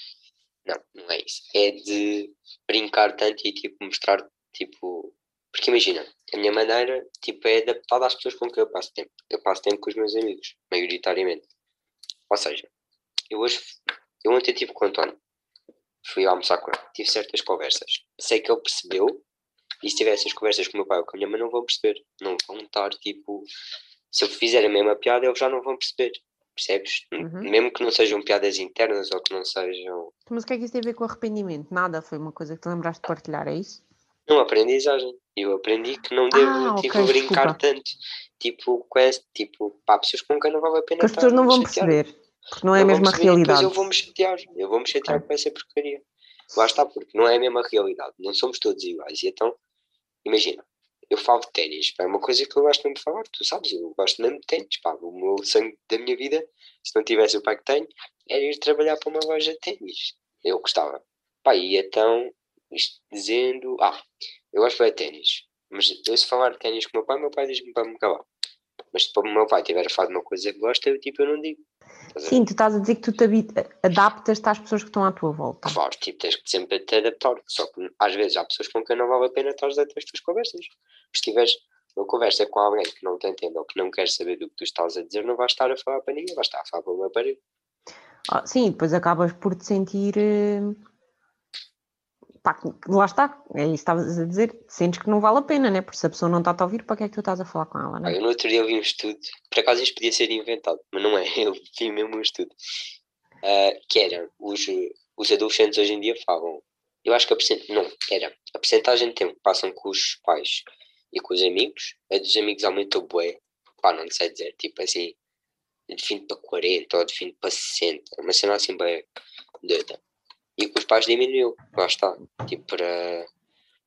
[SPEAKER 4] Não, não é isso. É de brincar tanto e tipo mostrar tipo. Porque imagina, a minha maneira tipo, é adaptada às pessoas com quem eu passo tempo. Eu passo tempo com os meus amigos, maioritariamente. Ou seja, eu hoje eu ontem estive com o António. Fui almoçar com ele, tive certas conversas. Sei que ele percebeu, e se tiver essas conversas com o meu pai ou com a minha mãe, não vão perceber. Não vão estar tipo. Se eu fizer a mesma piada, eles já não vão perceber. Percebes?
[SPEAKER 3] Uhum.
[SPEAKER 4] Mesmo que não sejam piadas internas ou que não sejam
[SPEAKER 3] Mas o que é que isso tem a ver com arrependimento? Nada, foi uma coisa que te lembraste de partilhar, é isso?
[SPEAKER 4] Não, aprendizagem. Eu aprendi que não devo
[SPEAKER 3] Ah,
[SPEAKER 4] tipo,
[SPEAKER 3] ok,
[SPEAKER 4] brincar
[SPEAKER 3] desculpa.
[SPEAKER 4] tanto. Tipo, com esse, tipo, pá, pessoas com quem não vale a pena
[SPEAKER 3] Que as pessoas não vão
[SPEAKER 4] chatear.
[SPEAKER 3] perceber, porque não é a mesma
[SPEAKER 4] perceber
[SPEAKER 3] realidade.
[SPEAKER 4] Depois eu vou-me chatear. Eu vou-me chatear
[SPEAKER 3] Ok.
[SPEAKER 4] com essa porcaria. Lá está, porque não é a mesma realidade. Não somos todos iguais. E então, imagina, eu falo de ténis. É uma coisa que eu gosto mesmo de falar. Tu sabes, eu gosto mesmo de ténis. Pá, o meu sangue da minha vida, se não tivesse o pai que tenho, era ir trabalhar para uma loja de ténis. Eu gostava. Pá, e então, isto dizendo, ah, eu gosto de ténis. Mas eu se falar de ténis com o meu pai, meu pai diz-me para me calar. Mas se o meu pai tiver a de uma coisa que gosta, eu tipo, eu não digo.
[SPEAKER 3] Sim, tu estás a dizer que tu te adaptas-te às pessoas que estão à tua volta.
[SPEAKER 4] Claro, tipo, tens que sempre te adaptar. Só que às vezes há pessoas com quem não vale a pena estar a ter as tuas conversas. Se tiveres uma conversa com alguém que não te entende ou que não quer saber do que tu estás a dizer, não vais estar a falar para ninguém, vais estar a falar para uma parede.
[SPEAKER 3] Ah, sim, depois acabas por te sentir. eh, Pá, lá está, é isso que estavas a dizer. Sentes que não vale a pena, né? Porque se a pessoa não está a ouvir, para que é que tu estás a falar com ela,
[SPEAKER 4] Ah,
[SPEAKER 3] né?
[SPEAKER 4] eu no outro dia vi um estudo, por acaso isto podia ser inventado, mas não é, [LAUGHS] eu vi mesmo um estudo, ah, que era, os, os adolescentes hoje em dia falam, eu acho que a percent... não, era, a percentagem de tempo que passam com os pais e com os amigos, a dos amigos aumentou bué, pá, não sei dizer, tipo assim, de 20 para 40 ou de 20 para 60, uma cena assim bem doida. E com os pais diminuiu, lá está, tipo para,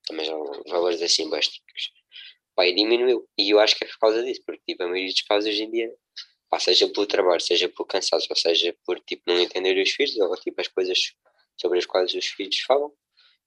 [SPEAKER 4] também já valores assim pá, e diminuiu. E eu acho que é por causa disso, porque tipo, a maioria dos pais hoje em dia, pá, seja pelo trabalho, seja pelo cansaço, ou seja por tipo, não entender os filhos, ou tipo as coisas sobre as quais os filhos falam,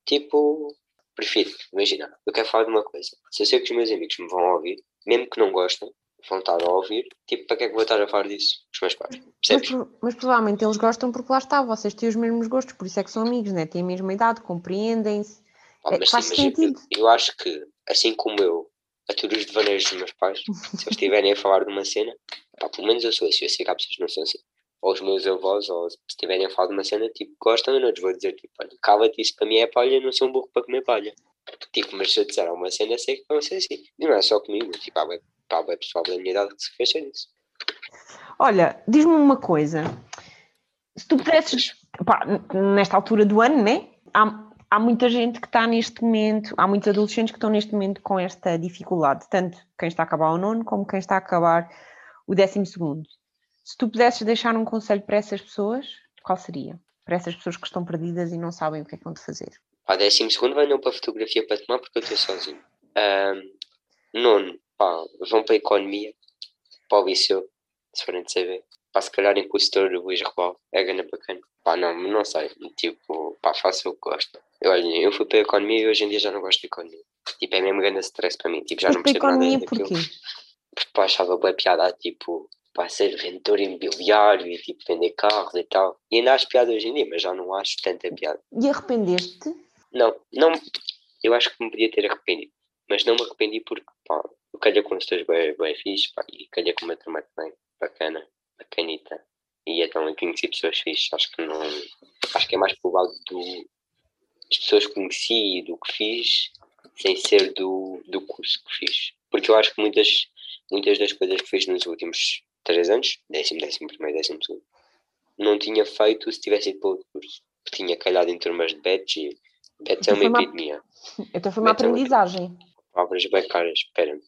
[SPEAKER 4] tipo, prefiro, imagina, eu quero falar de uma coisa, se eu sei que os meus amigos me vão ouvir, mesmo que não gostem, vão estar a ouvir, tipo, para que é que vou estar a falar disso? Os meus pais,
[SPEAKER 3] Mas,
[SPEAKER 4] percebes?
[SPEAKER 3] pro- mas provavelmente eles gostam porque lá está, vocês têm os mesmos gostos, por isso é que são amigos, né? Têm a mesma idade, compreendem-se.
[SPEAKER 4] Pá,
[SPEAKER 3] é,
[SPEAKER 4] mas
[SPEAKER 3] faz
[SPEAKER 4] sim, mas
[SPEAKER 3] sentido.
[SPEAKER 4] Eu, eu acho que, assim como eu aturo os devaneios dos meus pais, se eles estiverem a falar de uma cena, pá, pelo menos eu sou assim, eu sei que há pessoas que não são assim. Ou os meus avós, ou se estiverem a falar de uma cena, tipo, gostam, eu não lhes vou dizer, tipo, olha, cala-te, isso para mim é palha, não sou um burro para comer palha. Tipo, mas se eu disser uma cena, sei que vão ser assim. E não é só comigo, tipo, há há bué pessoal da minha idade que se queixa disso.
[SPEAKER 3] Olha, diz-me uma coisa. Se tu pudesses, pá, nesta altura do ano, né? Há, há muita gente que está neste momento, há muitos adolescentes que estão neste momento com esta dificuldade, tanto quem está a acabar o nono como quem está a acabar o décimo segundo. Se tu pudesses deixar um conselho para essas pessoas, qual seria? Para essas pessoas que estão perdidas e não sabem o que é que vão de fazer.
[SPEAKER 4] Pá, décimo segundo vai não para a fotografia para tomar porque eu estou sozinho. Ahm, nono, pá, vão para a economia, para o liceu, se forem de saber. Pá, se calhar em consultor Luís Rebal, é grande bacana. Pá, não, não sei, tipo, pá, faço o que gosto. Eu, olha, eu fui para a economia e hoje em dia já não gosto de economia. Tipo, é mesmo grande stress para mim, tipo, já
[SPEAKER 3] Mas
[SPEAKER 4] não
[SPEAKER 3] para
[SPEAKER 4] percebo nada
[SPEAKER 3] economia,
[SPEAKER 4] daquilo.
[SPEAKER 3] porquê?
[SPEAKER 4] Porque pá, achava boa piada, tipo, pá, ser vendedor imobiliário e tipo, vender carros e tal. E ainda acho piada hoje em dia, mas já não acho tanta piada.
[SPEAKER 3] E arrependeste?
[SPEAKER 4] Não, não, eu acho que me podia ter arrependido, mas não me arrependi porque, pá, calha com os teus bem, bem fixe, pá, e calha com uma turma também, bacana, bacanita. E então eu conheci pessoas fixes, acho que não, acho que é mais pro lado do, as pessoas que conheci e do que fiz, sem ser do, do curso que fiz. Porque eu acho que muitas, muitas das coisas que fiz nos últimos três anos, décimo, décimo primeiro, décimo segundo, não tinha feito se tivesse ido para outro curso. Tinha calhado em turmas de bets e bets é
[SPEAKER 3] Então
[SPEAKER 4] uma
[SPEAKER 3] foi uma-
[SPEAKER 4] epidemia. [LAUGHS]
[SPEAKER 3] Então foi uma
[SPEAKER 4] Então,
[SPEAKER 3] aprendizagem.
[SPEAKER 4] Palavras bem caras, espera-me.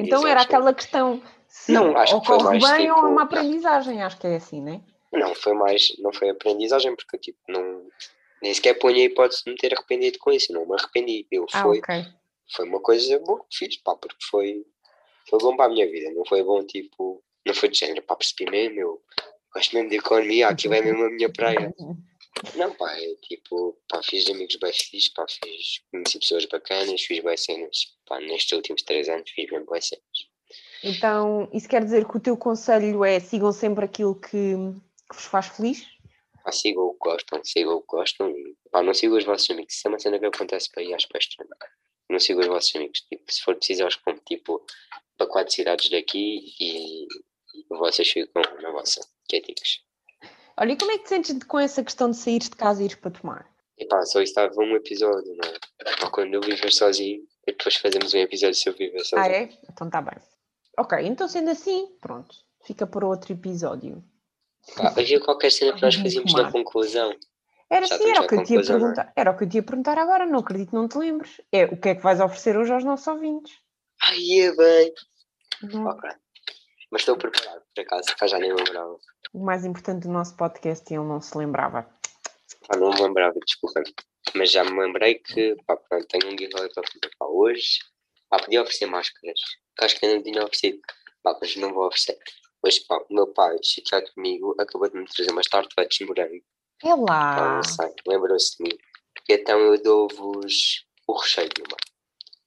[SPEAKER 3] Então era aquela questão se
[SPEAKER 4] Não, acho que foi mais
[SPEAKER 3] bem ou
[SPEAKER 4] tipo-
[SPEAKER 3] é uma aprendizagem, acho que é assim, né?
[SPEAKER 4] Não, foi mais, não foi aprendizagem, porque tipo, não, nem sequer ponho a hipótese de me ter arrependido com isso, não me arrependi. Eu
[SPEAKER 3] Ah,
[SPEAKER 4] foi,
[SPEAKER 3] ok.
[SPEAKER 4] foi uma coisa boa que fiz, pá, porque foi, foi bom para a minha vida, não foi bom tipo, não foi de género, pá, percebi mesmo, eu gosto mesmo de economia, aquilo é mesmo a minha praia. [LAUGHS] Não, pá, é tipo, pá, fiz amigos bem fixes, pá, fiz, conheci pessoas bacanas, fiz boas cenas, pá, nestes últimos três anos fiz mesmo boas cenas.
[SPEAKER 3] Então, isso quer dizer que o teu conselho é sigam sempre aquilo que, que vos faz feliz?
[SPEAKER 4] Pá, sigam o que gostam, sigam o que gostam pá, não sigam os vossos amigos. Isso é uma cena que acontece para ir às pestas. Não sigam os vossos amigos. Tipo, se for preciso, eles vão tipo para quatro cidades daqui e, e vocês ficam na vossa, quieticos.
[SPEAKER 3] Olha, e como é que te sentes com essa questão de sair de casa e ir para tomar?
[SPEAKER 4] E pá, só estava um episódio, não é? Quando eu viver sozinho, e depois fazemos um episódio se eu viver
[SPEAKER 3] Ah,
[SPEAKER 4] sozinho.
[SPEAKER 3] é? Então está bem. Ok, então sendo assim, pronto, fica para outro episódio.
[SPEAKER 4] Pá, havia qualquer cena que nós fazíamos na conclusão.
[SPEAKER 3] Era
[SPEAKER 4] Já
[SPEAKER 3] assim, era o que eu te ia
[SPEAKER 4] não é?
[SPEAKER 3] perguntar. Era o que eu te ia perguntar agora, não acredito que não te lembres. É o que é que vais oferecer hoje aos nossos ouvintes?
[SPEAKER 4] Ai, é bem. Ok. Mas estou preparado, por acaso, já nem lembrava.
[SPEAKER 3] O mais importante do nosso podcast e ele não se lembrava.
[SPEAKER 4] Pá, não me lembrava, desculpa. Mas já me lembrei que, pá, pronto, tenho um giveaway para fazer para hoje. Pá, podia oferecer máscaras. Que acho que ainda não tinha oferecido. Pá, mas não vou oferecer. Hoje, pá, o meu pai, chateado comigo, acabou de me trazer umas tarteletes de morango.
[SPEAKER 3] É
[SPEAKER 4] Pá,
[SPEAKER 3] lá,
[SPEAKER 4] não sei, lembrou-se de mim. Então eu dou-vos o recheio de uma.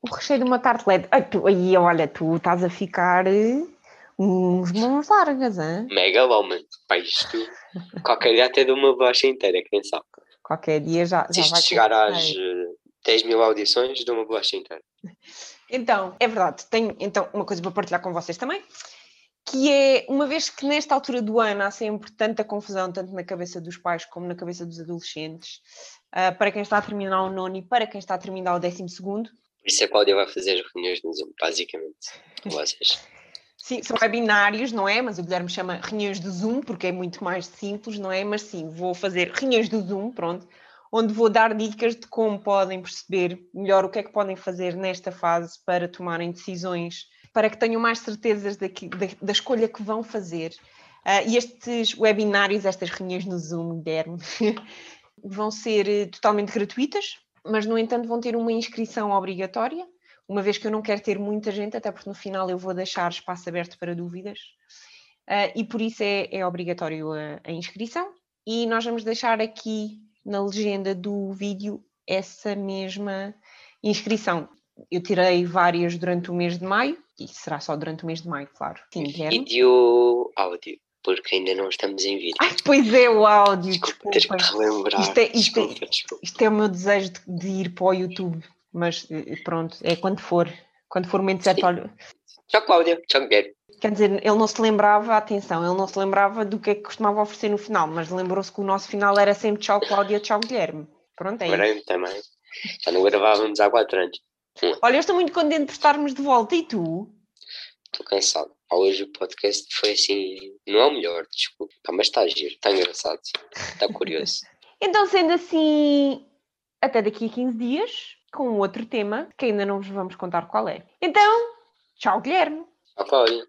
[SPEAKER 3] o recheio de uma tartelete. Ai, tu, aí, olha, tu estás a ficar eh, uns mãos largas, hein?
[SPEAKER 4] Mega Loman. Pá, isto, qualquer gato é de uma bolacha inteira, quem sabe.
[SPEAKER 3] Qualquer dia já,
[SPEAKER 4] Se
[SPEAKER 3] já vai
[SPEAKER 4] isto chegar às
[SPEAKER 3] recheio.
[SPEAKER 4] eh, 10 mil audições, dou uma bolacha inteira.
[SPEAKER 3] Então, é verdade, tenho então uma coisa para partilhar com vocês também, que é, uma vez que nesta altura do ano há sempre tanta confusão, tanto na cabeça dos pais como na cabeça dos adolescentes, ah, para quem está a terminar o nono e para quem está a terminar o décimo segundo,
[SPEAKER 4] Por isso a Cláudia vai fazer as reuniões no Zoom, basicamente, com vocês.
[SPEAKER 3] Sim, são webinários, não é? Mas o Guilherme chama reuniões do Zoom, porque é muito mais simples, não é? Mas sim, vou fazer reuniões do Zoom, pronto, onde vou dar dicas de como podem perceber melhor o que é que podem fazer nesta fase para tomarem decisões, para que tenham mais certezas da, da escolha que vão fazer. Ah, e estes webinários, estas reuniões no Zoom, Guilherme, [LAUGHS] vão ser eh, totalmente gratuitas, mas no entanto vão ter uma inscrição obrigatória, uma vez que eu não quero ter muita gente, até porque no final eu vou deixar espaço aberto para dúvidas. Ah, e por isso é, é obrigatório a, a inscrição. E nós vamos deixar aqui na legenda do vídeo essa mesma inscrição. Eu tirei várias durante o mês de maio, e será só durante o mês de maio, claro. Sim.
[SPEAKER 4] Vídeo áudio, porque ainda não estamos em vídeo.
[SPEAKER 3] Ai, pois é, o áudio,
[SPEAKER 4] Desculpa, tens que
[SPEAKER 3] desculpem.
[SPEAKER 4] relembrar.
[SPEAKER 3] Isto é- isto é-
[SPEAKER 4] desculpa, desculpa.
[SPEAKER 3] Isto é o meu desejo de, de ir para o YouTube, mas eh, pronto, é quando for. Quando for o momento certo, olha,
[SPEAKER 4] Tchau, Cláudia. Tchau, Guilherme.
[SPEAKER 3] Quer dizer, ele não se lembrava, atenção, ele não se lembrava do que é que costumava oferecer no final, mas lembrou-se que o nosso final era sempre tchau Cláudia, tchau Guilherme. Pronto, é isso.
[SPEAKER 4] Lembrei-me também. Já não gravávamos há quatro anos.
[SPEAKER 3] Olha, eu estou muito contente por estarmos de volta, e tu?
[SPEAKER 4] Estou cansado. Hoje o podcast foi assim. Não é o melhor, desculpa. Mas está giro, está engraçado. Está curioso. [LAUGHS]
[SPEAKER 3] Então, sendo assim, até daqui a 15 dias, com outro tema, que ainda não vos vamos contar qual é. Então, tchau Guilherme!
[SPEAKER 4] Tchau, Cláudia.